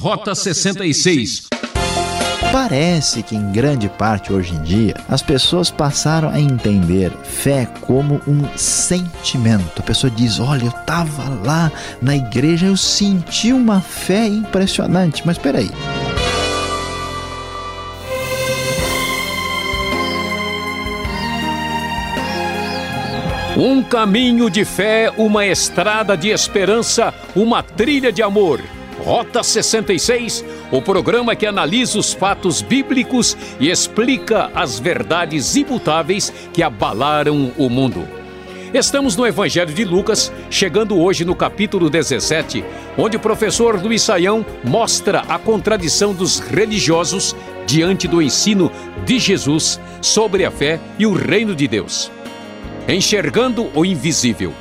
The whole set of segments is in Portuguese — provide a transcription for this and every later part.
Rota 66. Parece que em grande parte hoje em dia as pessoas passaram a entender fé como um sentimento. A pessoa diz: Olha, eu estava lá na igreja, eu senti uma fé impressionante. Mas espera aí. Um caminho de fé, uma estrada de esperança, uma trilha de amor. Rota 66, o programa que analisa os fatos bíblicos e explica as verdades imutáveis que abalaram o mundo. Estamos no Evangelho de Lucas, chegando hoje no capítulo 17, onde o professor Luiz Saião mostra a contradição dos religiosos diante do ensino de Jesus sobre a fé e o reino de Deus. Enxergando o invisível.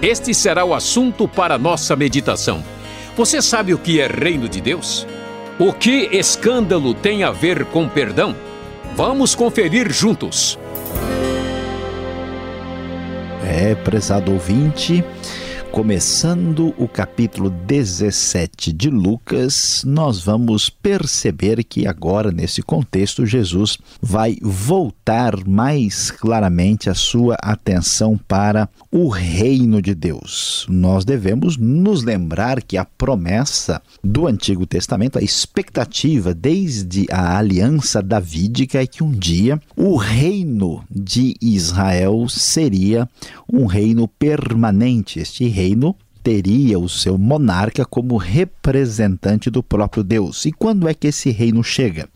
Este será o assunto para nossa meditação. Você sabe o que é reino de Deus? O que escândalo tem a ver com perdão? Vamos conferir juntos. É, prezado ouvinte, Começando o capítulo 17 de Lucas, nós vamos perceber que agora, nesse contexto, Jesus vai voltar mais claramente a sua atenção para o reino de Deus. Nós devemos nos lembrar que a promessa do Antigo Testamento, a expectativa desde a aliança davídica é que um dia o reino de Israel seria um reino permanente. Este reino reino teria o seu monarca como representante do próprio Deus. E quando é que esse reino chega?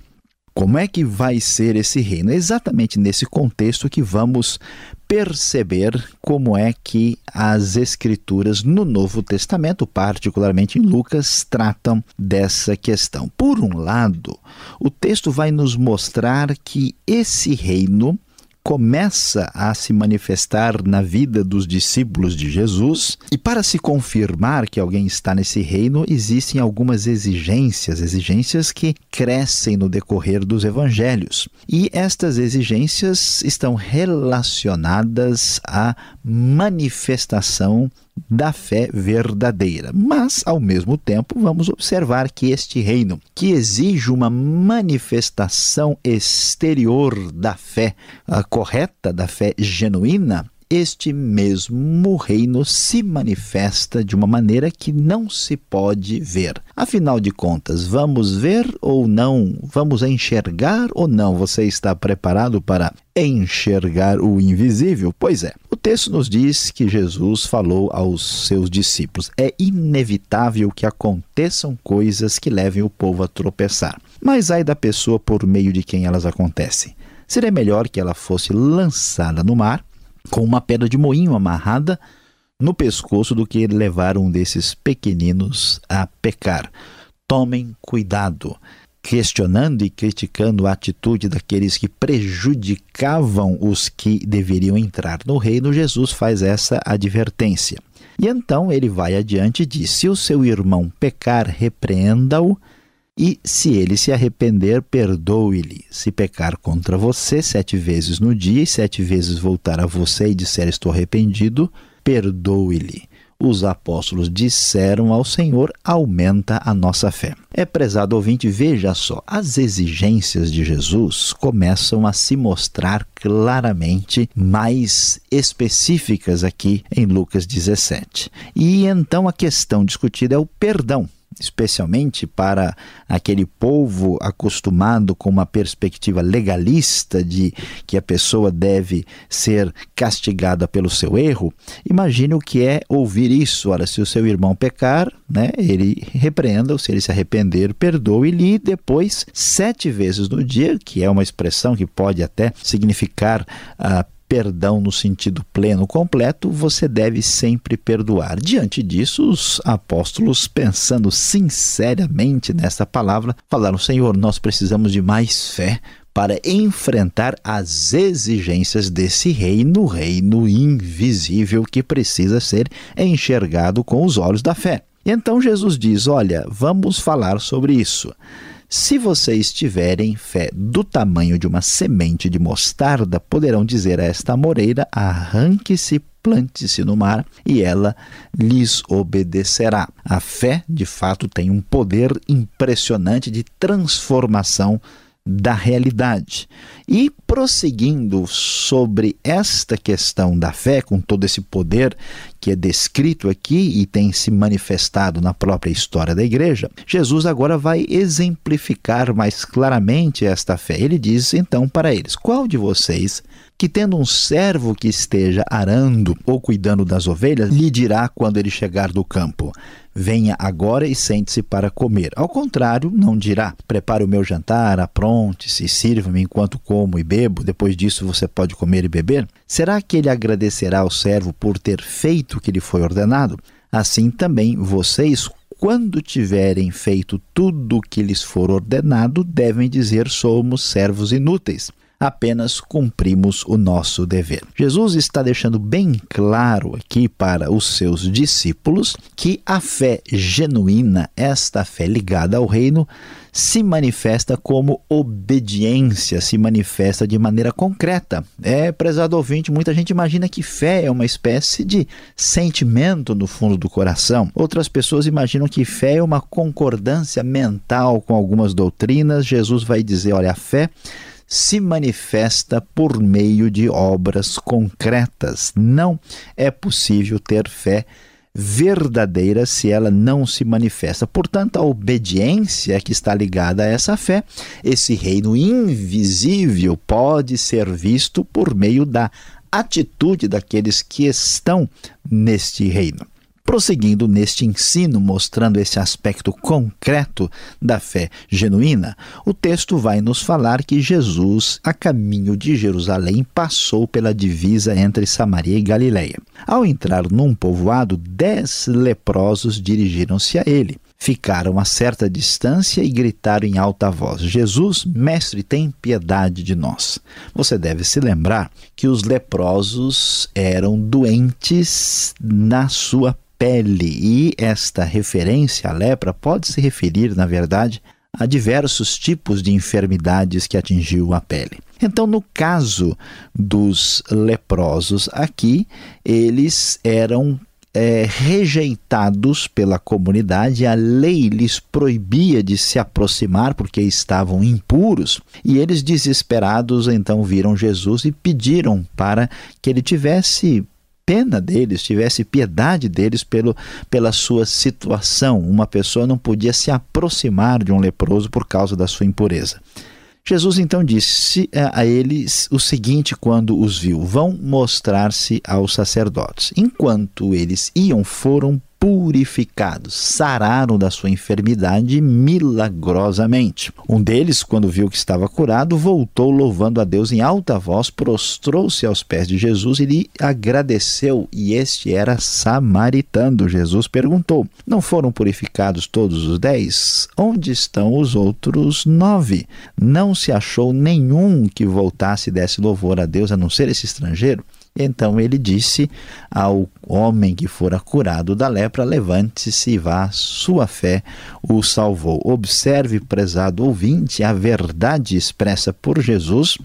Como é que vai ser esse reino? É exatamente nesse contexto que vamos perceber como é que as escrituras no Novo Testamento, particularmente em Lucas, tratam dessa questão. Por um lado, o texto vai nos mostrar que esse reino começa a se manifestar na vida dos discípulos de Jesus, e para se confirmar que alguém está nesse reino, existem algumas exigências, exigências que crescem no decorrer dos evangelhos. E estas exigências estão relacionadas à manifestação da fé verdadeira. Mas, ao mesmo tempo, vamos observar que este reino, que exige uma manifestação exterior da fé correta, da fé genuína, este mesmo reino se manifesta de uma maneira que não se pode ver. Afinal de contas, vamos ver ou não? Vamos enxergar ou não? Você está preparado para enxergar o invisível? Pois é. O texto nos diz que Jesus falou aos seus discípulos: é inevitável que aconteçam coisas que levem o povo a tropeçar. Mas ai da pessoa por meio de quem elas acontecem. Seria melhor que ela fosse lançada no mar com uma pedra de moinho amarrada no pescoço do que levar um desses pequeninos a pecar. Tomem cuidado. Questionando e criticando a atitude daqueles que prejudicavam os que deveriam entrar no reino, Jesus faz essa advertência. E então ele vai adiante e diz: Se o seu irmão pecar, repreenda-o e se ele se arrepender, perdoe-lhe. Se pecar contra você sete vezes no dia e sete vezes voltar a você e disser estou arrependido, perdoe-lhe. Os apóstolos disseram ao Senhor: aumenta a nossa fé. É prezado ouvinte, veja só, as exigências de Jesus começam a se mostrar claramente mais específicas aqui em Lucas 17. E então a questão discutida é o perdão especialmente para aquele povo acostumado com uma perspectiva legalista de que a pessoa deve ser castigada pelo seu erro, imagine o que é ouvir isso. Ora, se o seu irmão pecar, né, ele repreenda-o, se ele se arrepender, perdoe-lhe, depois, sete vezes no dia, que é uma expressão que pode até significar a uh, perdão no sentido pleno, completo, você deve sempre perdoar. Diante disso, os apóstolos, pensando sinceramente nessa palavra, falaram: Senhor, nós precisamos de mais fé para enfrentar as exigências desse reino, reino invisível que precisa ser enxergado com os olhos da fé. Então Jesus diz: Olha, vamos falar sobre isso. Se vocês tiverem fé do tamanho de uma semente de mostarda, poderão dizer a esta moreira: arranque-se plante-se no mar e ela lhes obedecerá. A fé, de fato, tem um poder impressionante de transformação da realidade. E prosseguindo sobre esta questão da fé, com todo esse poder que é descrito aqui e tem se manifestado na própria história da igreja, Jesus agora vai exemplificar mais claramente esta fé. Ele diz então para eles: Qual de vocês que tendo um servo que esteja arando ou cuidando das ovelhas, lhe dirá quando ele chegar do campo: Venha agora e sente-se para comer. Ao contrário, não dirá: Prepare o meu jantar, apronte-se, sirva-me enquanto como e bebo, depois disso você pode comer e beber. Será que ele agradecerá ao servo por ter feito o que lhe foi ordenado? Assim também vocês, quando tiverem feito tudo o que lhes for ordenado, devem dizer: somos servos inúteis apenas cumprimos o nosso dever. Jesus está deixando bem claro aqui para os seus discípulos que a fé genuína, esta fé ligada ao reino, se manifesta como obediência, se manifesta de maneira concreta. É, prezado ouvinte, muita gente imagina que fé é uma espécie de sentimento no fundo do coração. Outras pessoas imaginam que fé é uma concordância mental com algumas doutrinas. Jesus vai dizer: olha, a fé se manifesta por meio de obras concretas. Não é possível ter fé verdadeira se ela não se manifesta. Portanto, a obediência que está ligada a essa fé, esse reino invisível pode ser visto por meio da atitude daqueles que estão neste reino. Prosseguindo neste ensino, mostrando esse aspecto concreto da fé genuína, o texto vai nos falar que Jesus, a caminho de Jerusalém, passou pela divisa entre Samaria e Galiléia. Ao entrar num povoado, dez leprosos dirigiram-se a ele ficaram a certa distância e gritaram em alta voz: Jesus, mestre, tem piedade de nós. Você deve se lembrar que os leprosos eram doentes na sua pele. E esta referência à lepra pode se referir, na verdade, a diversos tipos de enfermidades que atingiu a pele. Então, no caso dos leprosos aqui, eles eram é, rejeitados pela comunidade, a lei lhes proibia de se aproximar porque estavam impuros, e eles, desesperados, então viram Jesus e pediram para que ele tivesse pena deles, tivesse piedade deles pelo, pela sua situação. Uma pessoa não podia se aproximar de um leproso por causa da sua impureza. Jesus então disse a eles o seguinte quando os viu: Vão mostrar-se aos sacerdotes. Enquanto eles iam, foram purificados, sararam da sua enfermidade milagrosamente. Um deles, quando viu que estava curado, voltou louvando a Deus em alta voz, prostrou-se aos pés de Jesus e lhe agradeceu. E este era samaritano. Jesus perguntou: Não foram purificados todos os dez? Onde estão os outros nove? Não se achou nenhum que voltasse e desse louvor a Deus, a não ser esse estrangeiro? Então ele disse ao homem que fora curado da lepra: Levante-se e vá, sua fé o salvou. Observe, prezado ouvinte, a verdade expressa por Jesus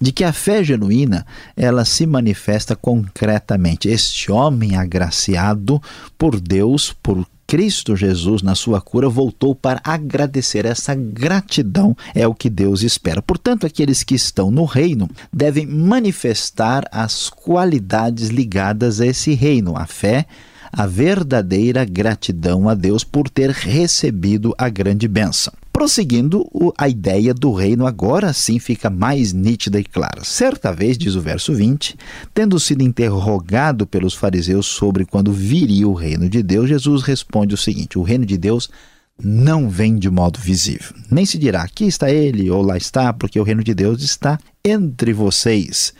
de que a fé genuína ela se manifesta concretamente. Este homem agraciado por Deus, por Cristo Jesus, na sua cura, voltou para agradecer. Essa gratidão é o que Deus espera. Portanto, aqueles que estão no reino devem manifestar as qualidades ligadas a esse reino, a fé, a verdadeira gratidão a Deus por ter recebido a grande bênção. Prosseguindo, a ideia do reino agora sim fica mais nítida e clara. Certa vez, diz o verso 20, tendo sido interrogado pelos fariseus sobre quando viria o reino de Deus, Jesus responde o seguinte: O reino de Deus não vem de modo visível. Nem se dirá aqui está ele ou lá está, porque o reino de Deus está entre vocês.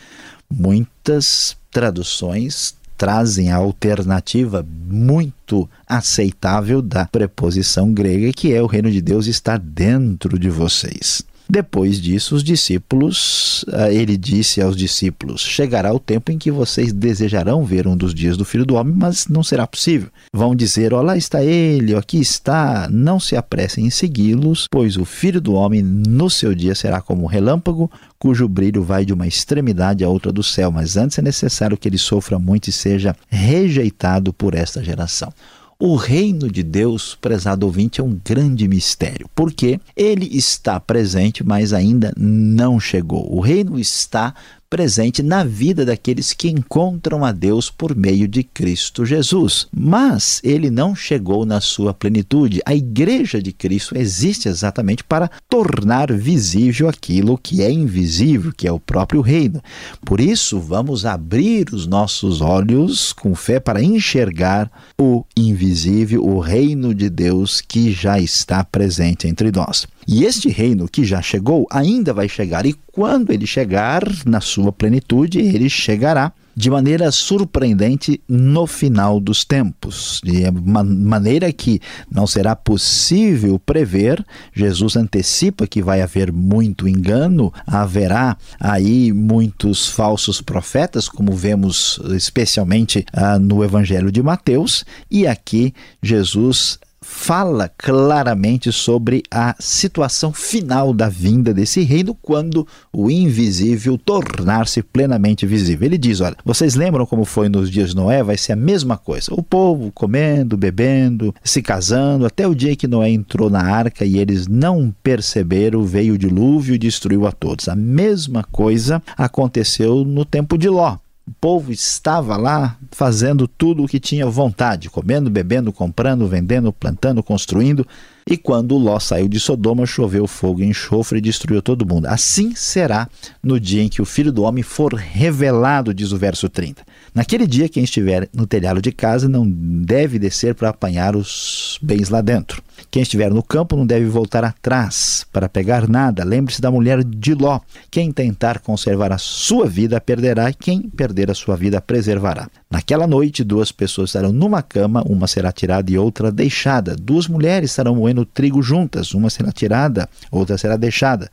Muitas traduções trazem a alternativa muito aceitável da preposição grega, que é o reino de Deus está dentro de vocês. Depois disso, os discípulos, ah, ele disse aos discípulos: Chegará o tempo em que vocês desejarão ver um dos dias do Filho do Homem, mas não será possível. Vão dizer: Ó, lá está ele, aqui está. Não se apressem em segui-los, pois o Filho do Homem no seu dia será como um relâmpago, cujo brilho vai de uma extremidade à outra do céu. Mas antes é necessário que ele sofra muito e seja rejeitado por esta geração. O reino de Deus, prezado ouvinte, é um grande mistério, porque ele está presente, mas ainda não chegou. O reino está presente na vida daqueles que encontram a Deus por meio de Cristo Jesus. Mas ele não chegou na sua plenitude. A igreja de Cristo existe exatamente para tornar visível aquilo que é invisível, que é o próprio reino. Por isso, vamos abrir os nossos olhos com fé para enxergar o invisível, o reino de Deus que já está presente entre nós. E este reino que já chegou ainda vai chegar, e quando ele chegar na sua plenitude, ele chegará de maneira surpreendente no final dos tempos, de uma maneira que não será possível prever. Jesus antecipa que vai haver muito engano, haverá aí muitos falsos profetas, como vemos especialmente ah, no Evangelho de Mateus, e aqui Jesus fala claramente sobre a situação final da vinda desse reino quando o invisível tornar-se plenamente visível. Ele diz: Olha, vocês lembram como foi nos dias de Noé? Vai ser a mesma coisa. O povo comendo, bebendo, se casando, até o dia que Noé entrou na arca e eles não perceberam, veio o dilúvio e destruiu a todos. A mesma coisa aconteceu no tempo de Ló. O povo estava lá fazendo tudo o que tinha vontade, comendo, bebendo, comprando, vendendo, plantando, construindo. E quando Ló saiu de Sodoma, choveu fogo e enxofre e destruiu todo mundo. Assim será no dia em que o Filho do Homem for revelado, diz o verso 30. Naquele dia, quem estiver no telhado de casa não deve descer para apanhar os bens lá dentro. Quem estiver no campo não deve voltar atrás para pegar nada. Lembre-se da mulher de Ló. Quem tentar conservar a sua vida perderá, e quem perder a sua vida preservará. Naquela noite, duas pessoas estarão numa cama, uma será tirada e outra deixada. Duas mulheres estarão moendo trigo juntas, uma será tirada, outra será deixada.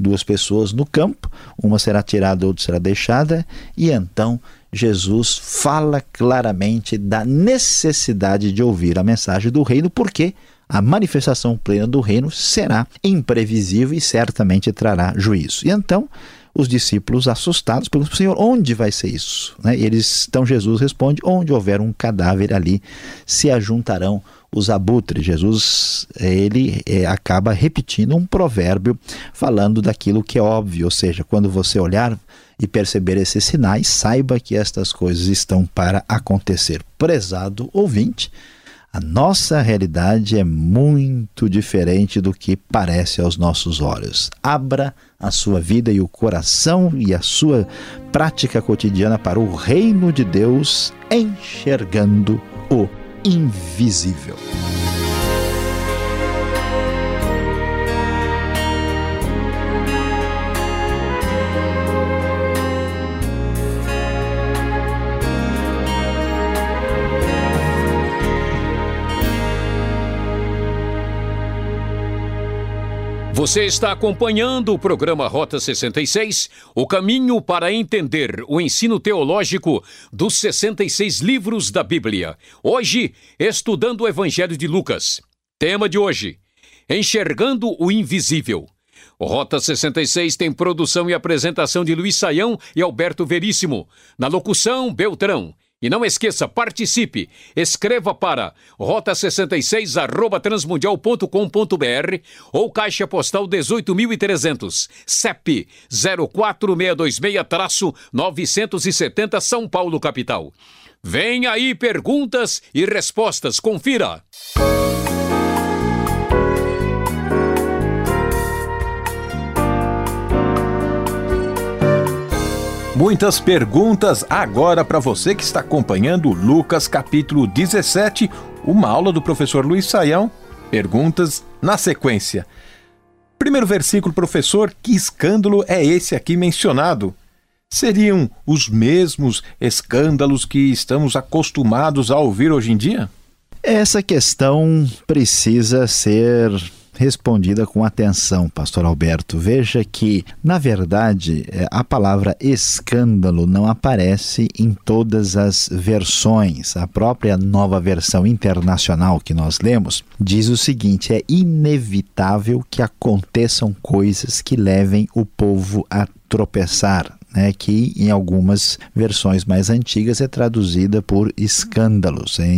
Duas pessoas no campo, uma será tirada, outra será deixada, e então Jesus fala claramente da necessidade de ouvir a mensagem do reino, porque a manifestação plena do reino será imprevisível e certamente trará juízo. E então os discípulos assustados perguntam Senhor, onde vai ser isso? Né? Eles, então Jesus responde, onde houver um cadáver ali, se ajuntarão os abutres. Jesus ele é, acaba repetindo um provérbio falando daquilo que é óbvio, ou seja, quando você olhar e perceber esses sinais, saiba que estas coisas estão para acontecer. Prezado ouvinte, a nossa realidade é muito diferente do que parece aos nossos olhos. Abra a sua vida e o coração e a sua prática cotidiana para o reino de Deus, enxergando o invisível. Você está acompanhando o programa Rota 66, o caminho para entender o ensino teológico dos 66 livros da Bíblia. Hoje, estudando o Evangelho de Lucas. Tema de hoje: Enxergando o Invisível. Rota 66 tem produção e apresentação de Luiz Saião e Alberto Veríssimo. Na locução, Beltrão. E não esqueça, participe. Escreva para rota66 arroba transmundial.com.br ou caixa postal 18.300, CEP 04626-970 São Paulo, capital. Vem aí perguntas e respostas. Confira. Muitas perguntas agora para você que está acompanhando Lucas capítulo 17, uma aula do professor Luiz Saião. Perguntas na sequência. Primeiro versículo, professor, que escândalo é esse aqui mencionado? Seriam os mesmos escândalos que estamos acostumados a ouvir hoje em dia? Essa questão precisa ser respondida com atenção, pastor Alberto. Veja que, na verdade, é, a palavra escândalo não aparece em todas as versões. A própria nova versão internacional que nós lemos diz o seguinte: é inevitável que aconteçam coisas que levem o povo a tropeçar né, que em algumas versões mais antigas é traduzida por escândalos. É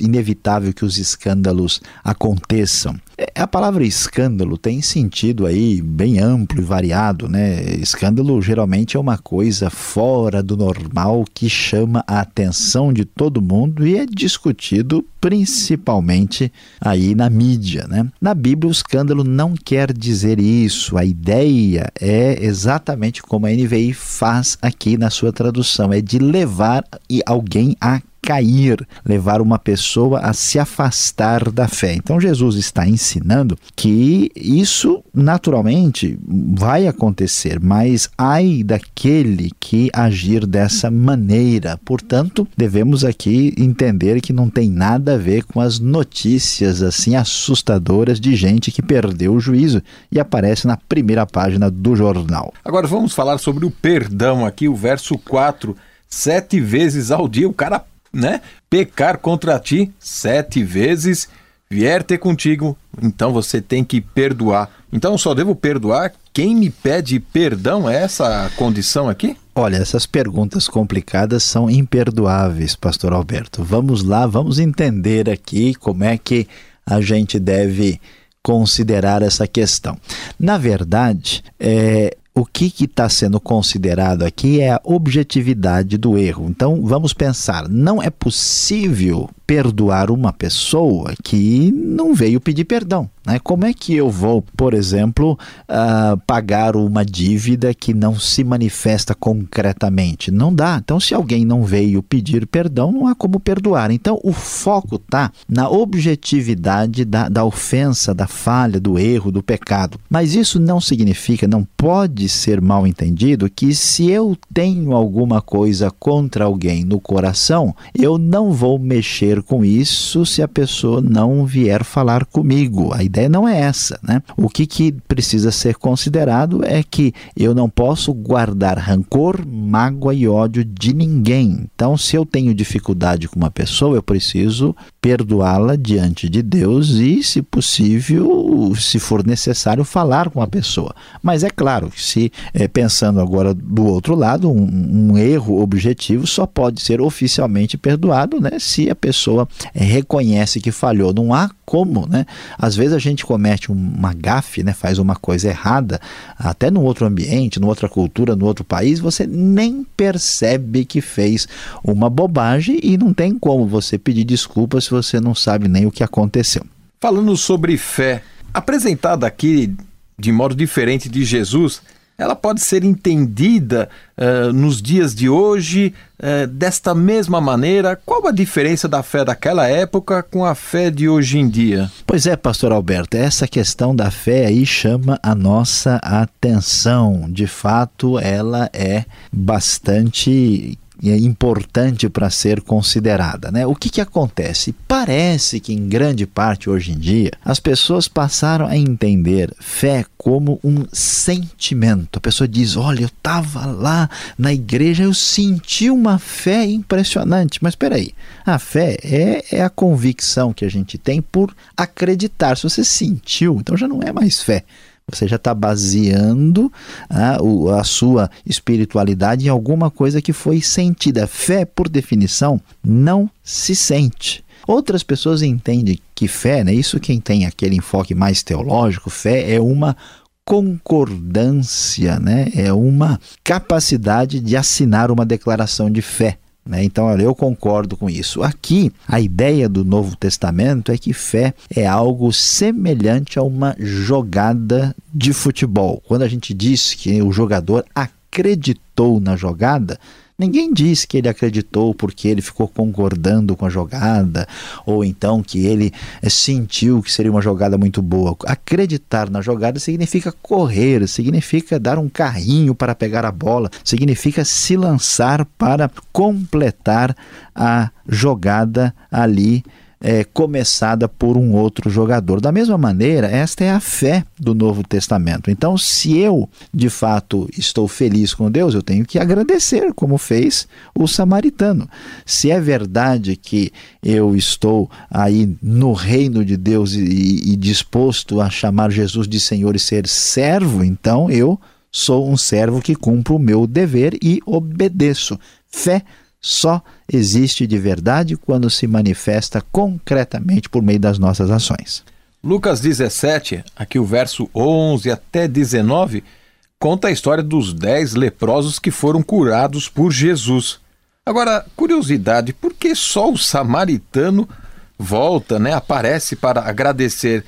inevitável que os escândalos aconteçam. É, a palavra escândalo tem sentido aí bem amplo e variado, né? Escândalo geralmente é uma coisa fora do normal que chama a atenção de todo mundo e é discutido principalmente aí na mídia, né? Na Bíblia o escândalo não quer dizer isso. A ideia é exatamente como a NVI faz aqui na sua tradução, é de levar alguém a cair, levar uma pessoa a se afastar da fé. Então Jesus está ensinando que isso naturalmente vai acontecer, mas ai daquele que agir dessa maneira. Portanto, devemos aqui entender que não tem nada a ver com as notícias assim assustadoras de gente que perdeu o juízo e aparece na primeira página do jornal. Agora vamos falar sobre o perdão aqui, o verso 4 sete vezes ao dia. O cara né? Pecar contra ti sete vezes, vier ter contigo, então você tem que perdoar. Então só devo perdoar quem me pede perdão? É essa a condição aqui? Olha, essas perguntas complicadas são imperdoáveis, pastor Alberto. Vamos lá, vamos entender aqui como é que a gente deve considerar essa questão. Na verdade, é, o que está sendo considerado aqui é a objetividade do erro. Então vamos pensar: não é possível perdoar uma pessoa que não veio pedir perdão. Né? Como é que eu vou, por exemplo, uh, pagar uma dívida que não se manifesta concretamente? Não dá. Então, se alguém não veio pedir perdão, não há como perdoar. Então, o foco está na objetividade da, da ofensa, da falha, do erro, do pecado. Mas isso não significa, não pode ser mal entendido, que se eu tenho alguma coisa contra alguém no coração, eu não vou mexer com isso se a pessoa não vier falar comigo. A ideia não é essa, né? O que, que precisa ser considerado é que eu não posso guardar rancor, mágoa e ódio de ninguém. Então, se eu tenho dificuldade com uma pessoa, eu preciso perdoá-la diante de Deus e, se possível, se for necessário, falar com a pessoa. Mas é claro que se é, pensando agora do outro lado, um, um erro objetivo só pode ser oficialmente perdoado, né? Se a pessoa pessoa é, reconhece que falhou. Não há como, né? Às vezes a gente comete uma gafe, né? Faz uma coisa errada, até no outro ambiente, numa outra cultura, no outro país, você nem percebe que fez uma bobagem e não tem como você pedir desculpa se você não sabe nem o que aconteceu. Falando sobre fé, apresentada aqui de modo diferente de Jesus, ela pode ser entendida uh, nos dias de hoje uh, desta mesma maneira? Qual a diferença da fé daquela época com a fé de hoje em dia? Pois é, pastor Alberto, essa questão da fé aí chama a nossa atenção. De fato, ela é bastante é importante para ser considerada. Né? O que, que acontece? Parece que, em grande parte hoje em dia, as pessoas passaram a entender fé como um sentimento. A pessoa diz: Olha, eu estava lá na igreja, eu senti uma fé impressionante. Mas espera aí, a fé é, é a convicção que a gente tem por acreditar. Se você sentiu, então já não é mais fé. Você já está baseando a, a sua espiritualidade em alguma coisa que foi sentida. Fé, por definição, não se sente. Outras pessoas entendem que fé, né, isso quem tem aquele enfoque mais teológico, fé é uma concordância, né, é uma capacidade de assinar uma declaração de fé. Né? Então, olha, eu concordo com isso. Aqui, a ideia do Novo Testamento é que fé é algo semelhante a uma jogada de futebol. Quando a gente diz que o jogador acreditou na jogada, Ninguém diz que ele acreditou porque ele ficou concordando com a jogada, ou então que ele eh, sentiu que seria uma jogada muito boa. Acreditar na jogada significa correr, significa dar um carrinho para pegar a bola, significa se lançar para completar a jogada ali é, começada por um outro jogador. Da mesma maneira, esta é a fé do Novo Testamento. Então, se eu de fato estou feliz com Deus, eu tenho que agradecer, como fez o samaritano. Se é verdade que eu estou aí no reino de Deus e, e disposto a chamar Jesus de Senhor e ser servo, então eu sou um servo que cumpro o meu dever e obedeço. Fé só existe de verdade quando se manifesta concretamente por meio das nossas ações. Lucas 17, aqui o verso 11 até 19, conta a história dos dez leprosos que foram curados por Jesus. Agora, curiosidade, por que só o samaritano volta, né, aparece para agradecer?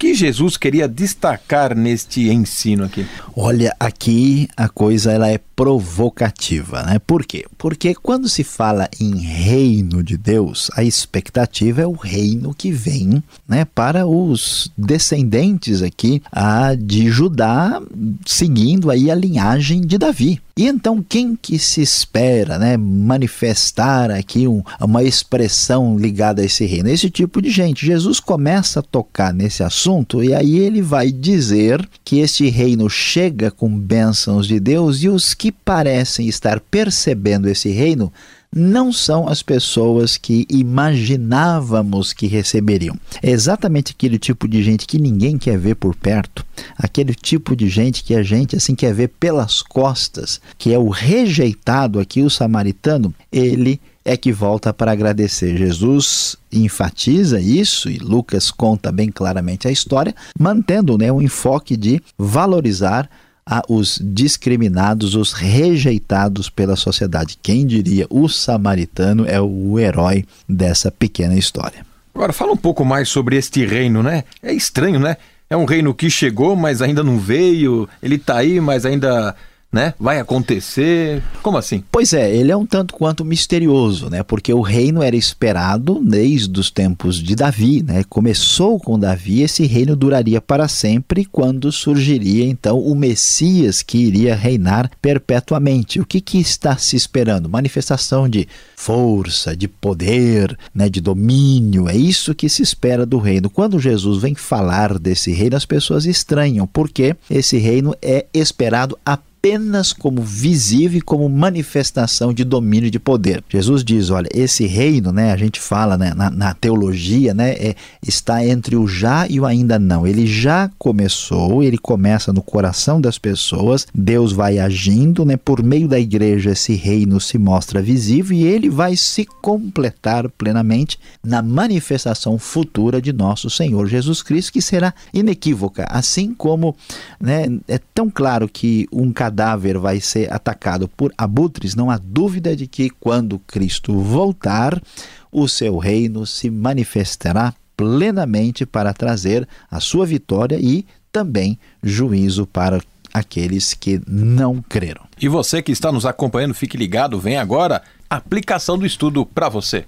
Que Jesus queria destacar neste ensino aqui? Olha, aqui a coisa ela é provocativa, né? Por quê? Porque quando se fala em reino de Deus, a expectativa é o reino que vem, né, para os descendentes aqui a de Judá, seguindo aí a linhagem de Davi. E então quem que se espera, né, manifestar aqui um, uma expressão ligada a esse reino? Esse tipo de gente. Jesus começa a tocar nesse assunto e aí ele vai dizer que este reino chega com bênçãos de Deus e os que parecem estar percebendo esse reino não são as pessoas que imaginávamos que receberiam. É exatamente aquele tipo de gente que ninguém quer ver por perto, aquele tipo de gente que a gente assim quer ver pelas costas, que é o rejeitado aqui, o samaritano, ele é que volta para agradecer. Jesus enfatiza isso e Lucas conta bem claramente a história, mantendo né, um enfoque de valorizar a os discriminados, os rejeitados pela sociedade. Quem diria o samaritano é o herói dessa pequena história. Agora fala um pouco mais sobre este reino, né? É estranho, né? É um reino que chegou, mas ainda não veio. Ele está aí, mas ainda né? Vai acontecer? Como assim? Pois é, ele é um tanto quanto misterioso, né? Porque o reino era esperado desde os tempos de Davi, né? Começou com Davi, esse reino duraria para sempre quando surgiria então o Messias que iria reinar perpetuamente. O que que está se esperando? Manifestação de força, de poder, né, de domínio. É isso que se espera do reino. Quando Jesus vem falar desse reino, as pessoas estranham, porque esse reino é esperado apenas apenas como visível e como manifestação de domínio de poder. Jesus diz, olha, esse reino, né, a gente fala né, na, na, teologia, né, é, está entre o já e o ainda não. Ele já começou, ele começa no coração das pessoas, Deus vai agindo, né, por meio da igreja esse reino se mostra visível e ele vai se completar plenamente na manifestação futura de nosso Senhor Jesus Cristo, que será inequívoca, assim como né, é tão claro que um cadáver vai ser atacado por abutres, não há dúvida de que quando Cristo voltar, o seu reino se manifestará plenamente para trazer a sua vitória e também juízo para aqueles que não creram. E você que está nos acompanhando, fique ligado, vem agora aplicação do estudo para você.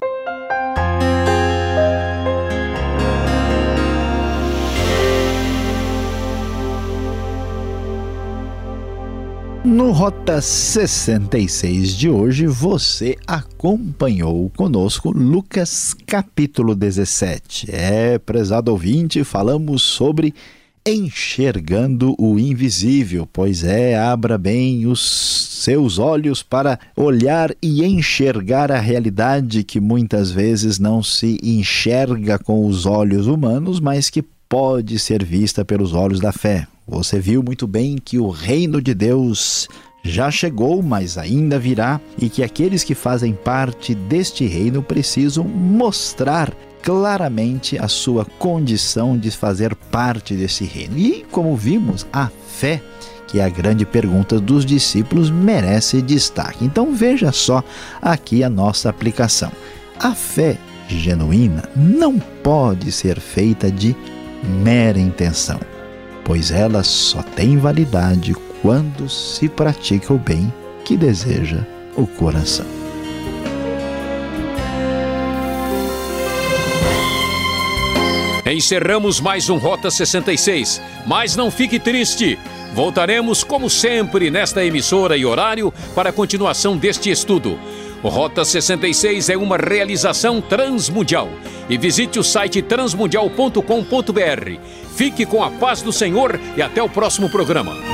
No Rota 66 de hoje, você acompanhou conosco Lucas capítulo 17. É, prezado ouvinte, falamos sobre enxergando o invisível. Pois é, abra bem os seus olhos para olhar e enxergar a realidade que muitas vezes não se enxerga com os olhos humanos, mas que pode ser vista pelos olhos da fé. Você viu muito bem que o reino de Deus já chegou, mas ainda virá, e que aqueles que fazem parte deste reino precisam mostrar claramente a sua condição de fazer parte desse reino. E, como vimos, a fé, que é a grande pergunta dos discípulos, merece destaque. Então veja só aqui a nossa aplicação. A fé genuína não pode ser feita de mera intenção pois ela só tem validade quando se pratica o bem que deseja o coração. Encerramos mais um Rota 66, mas não fique triste. Voltaremos, como sempre, nesta emissora e horário para a continuação deste estudo. Rota 66 é uma realização transmundial. E visite o site transmundial.com.br. Fique com a paz do Senhor e até o próximo programa.